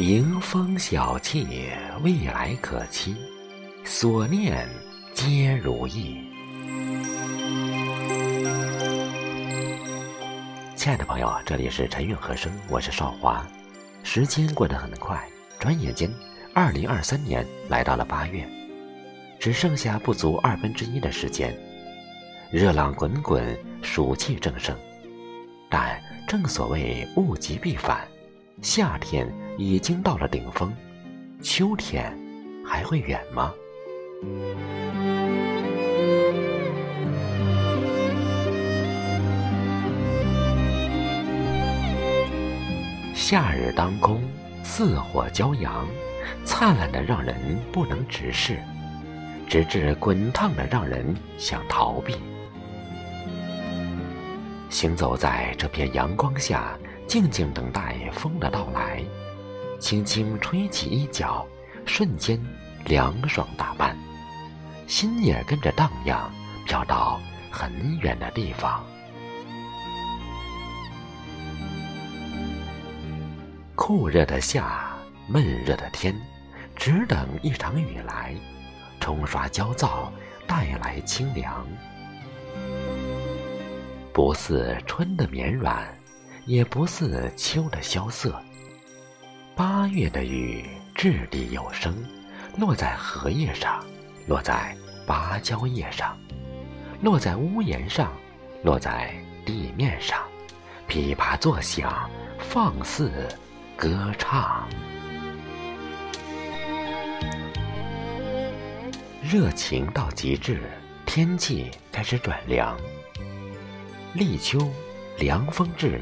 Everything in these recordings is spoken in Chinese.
迎风小憩，未来可期，所念皆如意。亲爱的朋友，这里是陈韵和声，我是少华。时间过得很快，转眼间，二零二三年来到了八月，只剩下不足二分之一的时间。热浪滚滚，暑气正盛，但正所谓物极必反。夏天已经到了顶峰，秋天还会远吗？夏日当空，似火骄阳，灿烂的让人不能直视，直至滚烫的让人想逃避。行走在这片阳光下。静静等待风的到来，轻轻吹起衣角，瞬间凉爽大半，心也跟着荡漾，飘到很远的地方。酷热的夏，闷热的天，只等一场雨来，冲刷焦躁，带来清凉。不似春的绵软。也不似秋的萧瑟。八月的雨掷地有声，落在荷叶上，落在芭蕉叶上，落在屋檐上，落在地面上，噼啪作响，放肆歌唱。热情到极致，天气开始转凉。立秋，凉风至。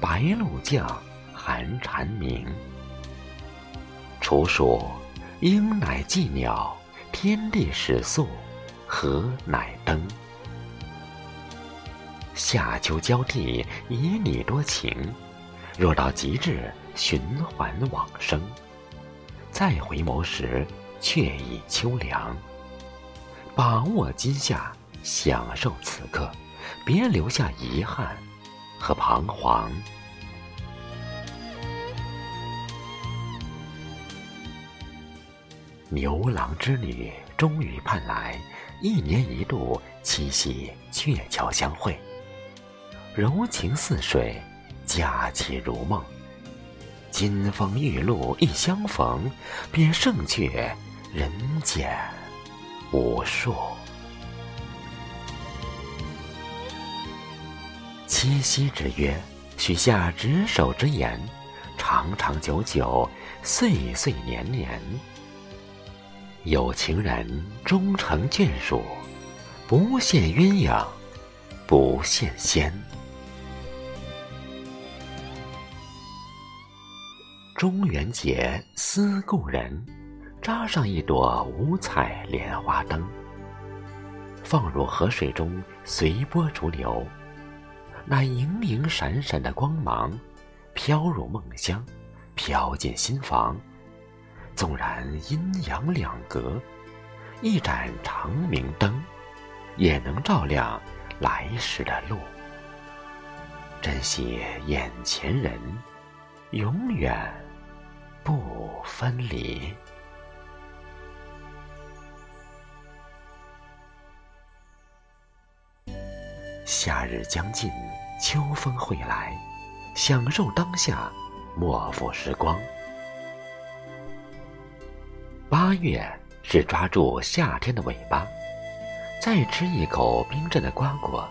白露降，寒蝉鸣。处暑，鹰乃祭鸟，天地始肃，何乃登。夏秋交替，以你多情。若到极致，循环往生。再回眸时，却已秋凉。把握今夏，享受此刻，别留下遗憾。和彷徨。牛郎织女终于盼来，一年一度七夕鹊桥相会，柔情似水，佳期如梦。金风玉露一相逢，便胜却人间无数。七夕之约，许下执手之言，长长久久，岁岁年年。有情人终成眷属，不羡鸳鸯，不羡仙。中元节思故人，扎上一朵五彩莲花灯，放入河水中，随波逐流。那盈盈闪闪的光芒，飘入梦乡，飘进心房。纵然阴阳两隔，一盏长明灯，也能照亮来时的路。珍惜眼前人，永远不分离。夏日将近，秋风会来，享受当下，莫负时光。八月是抓住夏天的尾巴，再吃一口冰镇的瓜果，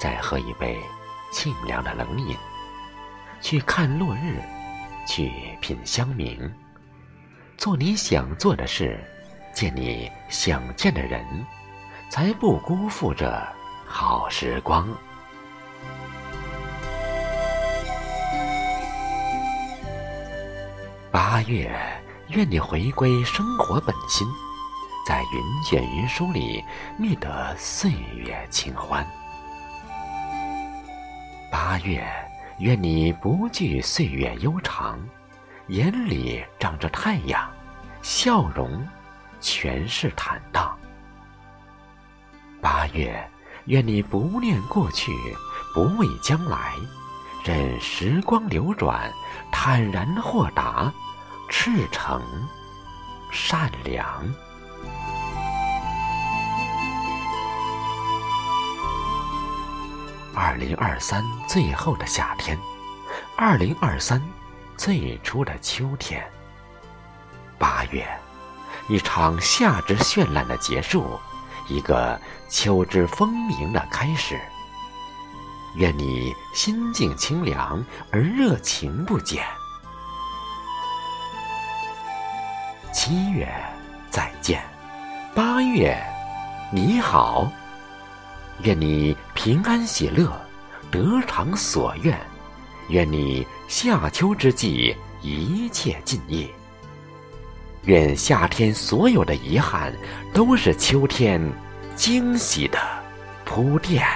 再喝一杯清凉的冷饮，去看落日，去品香茗，做你想做的事，见你想见的人，才不辜负着。好时光。八月，愿你回归生活本心，在云卷云舒里觅得岁月清欢。八月，愿你不惧岁月悠长，眼里长着太阳，笑容全是坦荡。八月。愿你不念过去，不畏将来，任时光流转，坦然豁达，赤诚、善良。二零二三最后的夏天，二零二三最初的秋天。八月，一场夏之绚烂的结束，一个秋之风鸣的开始。愿你心境清凉而热情不减。七月再见，八月你好。愿你平安喜乐，得偿所愿。愿你夏秋之际一切尽意。愿夏天所有的遗憾，都是秋天惊喜的铺垫。